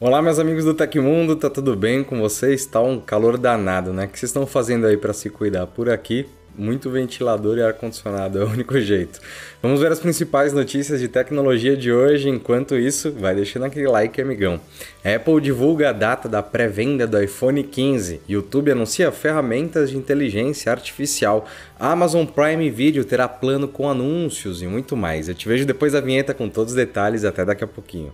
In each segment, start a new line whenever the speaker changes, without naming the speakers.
Olá, meus amigos do Tecmundo, tá tudo bem com vocês? Tá um calor danado, né? O que vocês estão fazendo aí para se cuidar? Por aqui, muito ventilador e ar-condicionado, é o único jeito. Vamos ver as principais notícias de tecnologia de hoje. Enquanto isso, vai deixando aquele like, amigão. Apple divulga a data da pré-venda do iPhone 15. YouTube anuncia ferramentas de inteligência artificial. Amazon Prime Video terá plano com anúncios e muito mais. Eu te vejo depois da vinheta com todos os detalhes. Até daqui a pouquinho.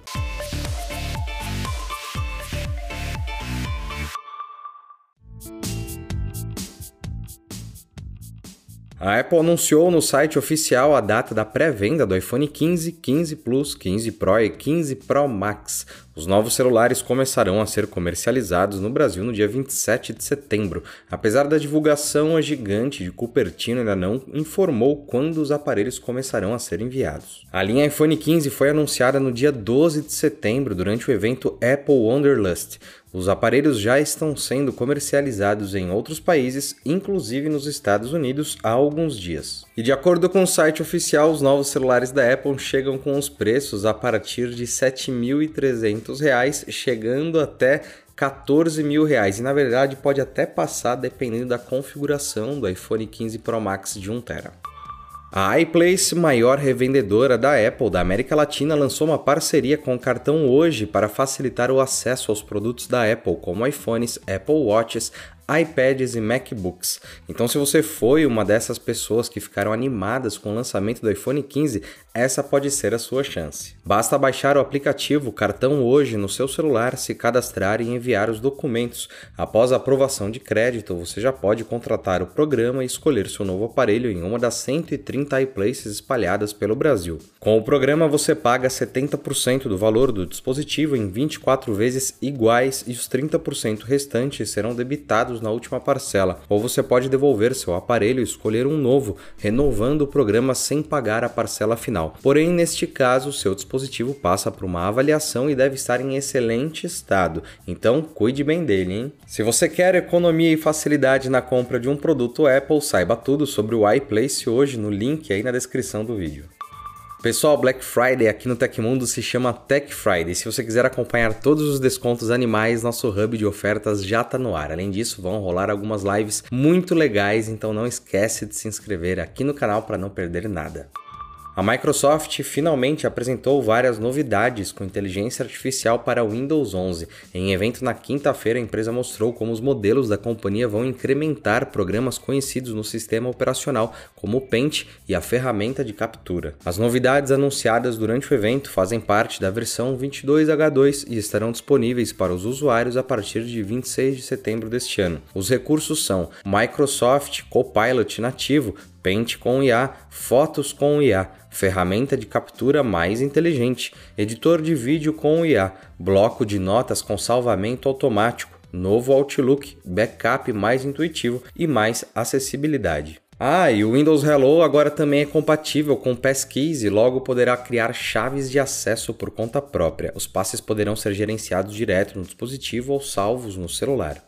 A Apple anunciou no site oficial a data da pré-venda do iPhone 15, 15 Plus, 15 Pro e 15 Pro Max. Os novos celulares começarão a ser comercializados no Brasil no dia 27 de setembro. Apesar da divulgação, a gigante de Cupertino ainda não informou quando os aparelhos começarão a ser enviados. A linha iPhone 15 foi anunciada no dia 12 de setembro durante o evento Apple Wanderlust. Os aparelhos já estão sendo comercializados em outros países, inclusive nos Estados Unidos, há alguns dias. E de acordo com o site oficial, os novos celulares da Apple chegam com os preços a partir de R$ 7.300, chegando até 14 mil reais. E na verdade pode até passar dependendo da configuração do iPhone 15 Pro Max de 1 TB. A iPlace, maior revendedora da Apple da América Latina, lançou uma parceria com o cartão hoje para facilitar o acesso aos produtos da Apple, como iPhones, Apple Watches, iPads e MacBooks. Então, se você foi uma dessas pessoas que ficaram animadas com o lançamento do iPhone 15, essa pode ser a sua chance. Basta baixar o aplicativo Cartão Hoje no seu celular, se cadastrar e enviar os documentos. Após a aprovação de crédito, você já pode contratar o programa e escolher seu novo aparelho em uma das 130 iPlaces espalhadas pelo Brasil. Com o programa, você paga 70% do valor do dispositivo em 24 vezes iguais e os 30% restantes serão debitados na última parcela, ou você pode devolver seu aparelho e escolher um novo, renovando o programa sem pagar a parcela final. Porém, neste caso, seu dispositivo passa por uma avaliação e deve estar em excelente estado, então cuide bem dele, hein? Se você quer economia e facilidade na compra de um produto Apple, saiba tudo sobre o iPlace hoje no link aí na descrição do vídeo. Pessoal, Black Friday aqui no Tecmundo se chama Tech Friday. Se você quiser acompanhar todos os descontos animais, nosso hub de ofertas já está no ar. Além disso, vão rolar algumas lives muito legais, então não esquece de se inscrever aqui no canal para não perder nada. A Microsoft finalmente apresentou várias novidades com inteligência artificial para Windows 11. Em evento na quinta-feira, a empresa mostrou como os modelos da companhia vão incrementar programas conhecidos no sistema operacional, como o Paint e a ferramenta de captura. As novidades anunciadas durante o evento fazem parte da versão 22H2 e estarão disponíveis para os usuários a partir de 26 de setembro deste ano. Os recursos são Microsoft Copilot nativo, Paint com IA, Fotos com IA, ferramenta de captura mais inteligente, editor de vídeo com IA, bloco de notas com salvamento automático, novo Outlook, backup mais intuitivo e mais acessibilidade. Ah, e o Windows Hello agora também é compatível com Passkeys e logo poderá criar chaves de acesso por conta própria. Os passes poderão ser gerenciados direto no dispositivo ou salvos no celular.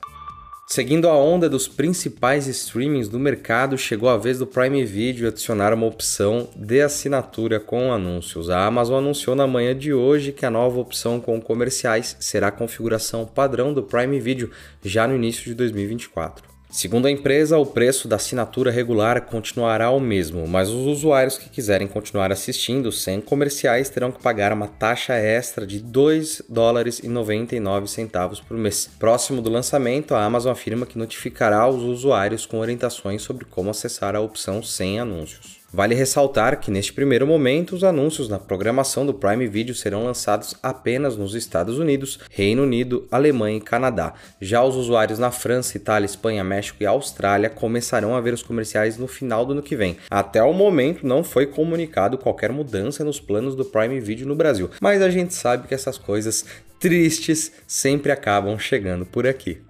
Seguindo a onda dos principais streamings do mercado, chegou a vez do Prime Video adicionar uma opção de assinatura com anúncios. A Amazon anunciou na manhã de hoje que a nova opção com comerciais será a configuração padrão do Prime Video já no início de 2024. Segundo a empresa, o preço da assinatura regular continuará o mesmo, mas os usuários que quiserem continuar assistindo sem comerciais terão que pagar uma taxa extra de 2 dólares e 99 centavos por mês. Próximo do lançamento, a Amazon afirma que notificará os usuários com orientações sobre como acessar a opção sem anúncios. Vale ressaltar que neste primeiro momento os anúncios na programação do Prime Video serão lançados apenas nos Estados Unidos, Reino Unido, Alemanha e Canadá. Já os usuários na França, Itália, Espanha, México e Austrália começarão a ver os comerciais no final do ano que vem. Até o momento não foi comunicado qualquer mudança nos planos do Prime Video no Brasil, mas a gente sabe que essas coisas tristes sempre acabam chegando por aqui.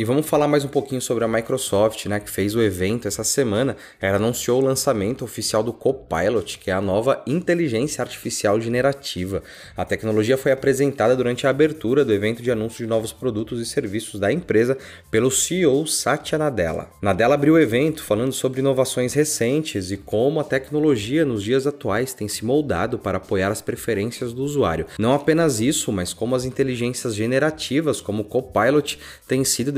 E vamos falar mais um pouquinho sobre a Microsoft, né, que fez o evento essa semana. Ela anunciou o lançamento oficial do Copilot, que é a nova inteligência artificial generativa. A tecnologia foi apresentada durante a abertura do evento de anúncio de novos produtos e serviços da empresa pelo CEO Satya Nadella. Nadella abriu o evento falando sobre inovações recentes e como a tecnologia nos dias atuais tem se moldado para apoiar as preferências do usuário. Não apenas isso, mas como as inteligências generativas, como o Copilot, têm sido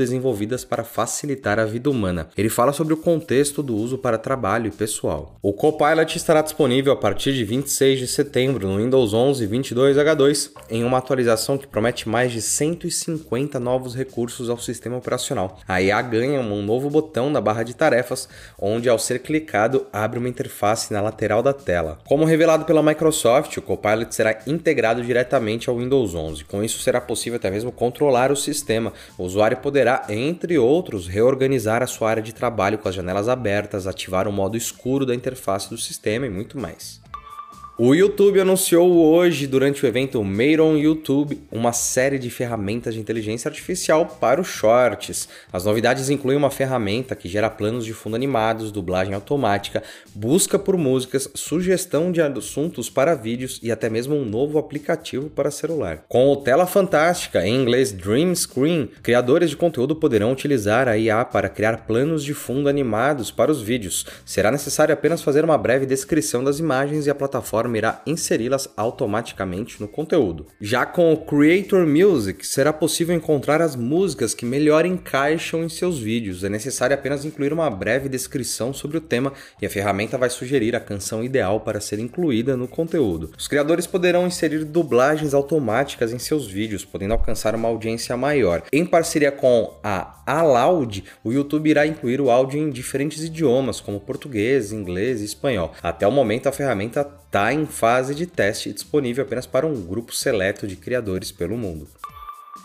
para facilitar a vida humana. Ele fala sobre o contexto do uso para trabalho e pessoal. O Copilot estará disponível a partir de 26 de setembro no Windows 11 22H2 em uma atualização que promete mais de 150 novos recursos ao sistema operacional. A IA ganha um novo botão na barra de tarefas, onde ao ser clicado abre uma interface na lateral da tela. Como revelado pela Microsoft, o Copilot será integrado diretamente ao Windows 11. Com isso será possível até mesmo controlar o sistema. O usuário poderá, entre outros, reorganizar a sua área de trabalho com as janelas abertas, ativar o modo escuro da interface do sistema e muito mais. O YouTube anunciou hoje, durante o evento Made on YouTube, uma série de ferramentas de inteligência artificial para os shorts. As novidades incluem uma ferramenta que gera planos de fundo animados, dublagem automática, busca por músicas, sugestão de assuntos para vídeos e até mesmo um novo aplicativo para celular. Com o Tela Fantástica, em inglês Dream Screen, criadores de conteúdo poderão utilizar a IA para criar planos de fundo animados para os vídeos. Será necessário apenas fazer uma breve descrição das imagens e a plataforma irá inseri-las automaticamente no conteúdo. Já com o Creator Music, será possível encontrar as músicas que melhor encaixam em seus vídeos. É necessário apenas incluir uma breve descrição sobre o tema e a ferramenta vai sugerir a canção ideal para ser incluída no conteúdo. Os criadores poderão inserir dublagens automáticas em seus vídeos, podendo alcançar uma audiência maior. Em parceria com a Aloud, o YouTube irá incluir o áudio em diferentes idiomas, como português, inglês e espanhol. Até o momento, a ferramenta está em fase de teste disponível apenas para um grupo seleto de criadores pelo mundo.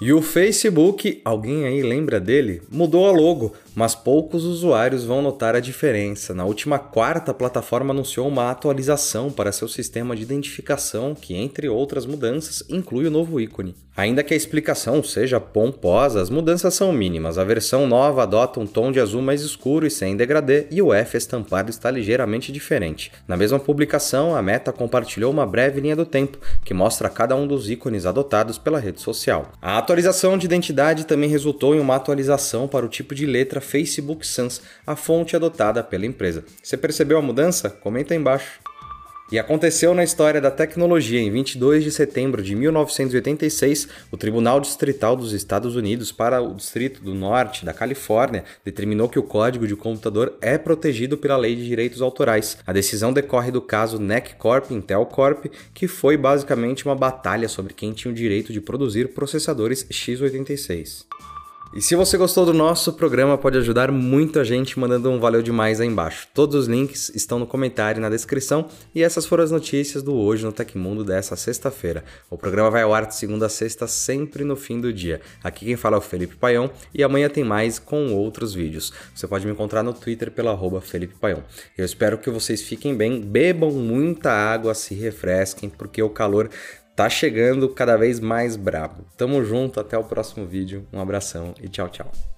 E o Facebook, alguém aí lembra dele? Mudou a logo, mas poucos usuários vão notar a diferença. Na última quarta, a plataforma anunciou uma atualização para seu sistema de identificação, que, entre outras mudanças, inclui o novo ícone. Ainda que a explicação seja pomposa, as mudanças são mínimas. A versão nova adota um tom de azul mais escuro e sem degradê, e o F estampado está ligeiramente diferente. Na mesma publicação, a Meta compartilhou uma breve linha do tempo que mostra cada um dos ícones adotados pela rede social. A atualização de identidade também resultou em uma atualização para o tipo de letra Facebook Sans, a fonte adotada pela empresa. Você percebeu a mudança? Comenta aí embaixo. E aconteceu na história da tecnologia. Em 22 de setembro de 1986, o Tribunal Distrital dos Estados Unidos para o Distrito do Norte da Califórnia determinou que o código de computador é protegido pela Lei de Direitos Autorais. A decisão decorre do caso NEC Corp Intel Corp, que foi basicamente uma batalha sobre quem tinha o direito de produzir processadores x86. E se você gostou do nosso programa, pode ajudar muito a gente mandando um valeu demais aí embaixo. Todos os links estão no comentário e na descrição. E essas foram as notícias do Hoje no Tecmundo dessa sexta-feira. O programa vai ao ar de segunda a sexta, sempre no fim do dia. Aqui quem fala é o Felipe Paião e amanhã tem mais com outros vídeos. Você pode me encontrar no Twitter pela arroba Felipe Paião. Eu espero que vocês fiquem bem, bebam muita água, se refresquem, porque o calor tá chegando cada vez mais brabo. Tamo junto, até o próximo vídeo. Um abração e tchau, tchau.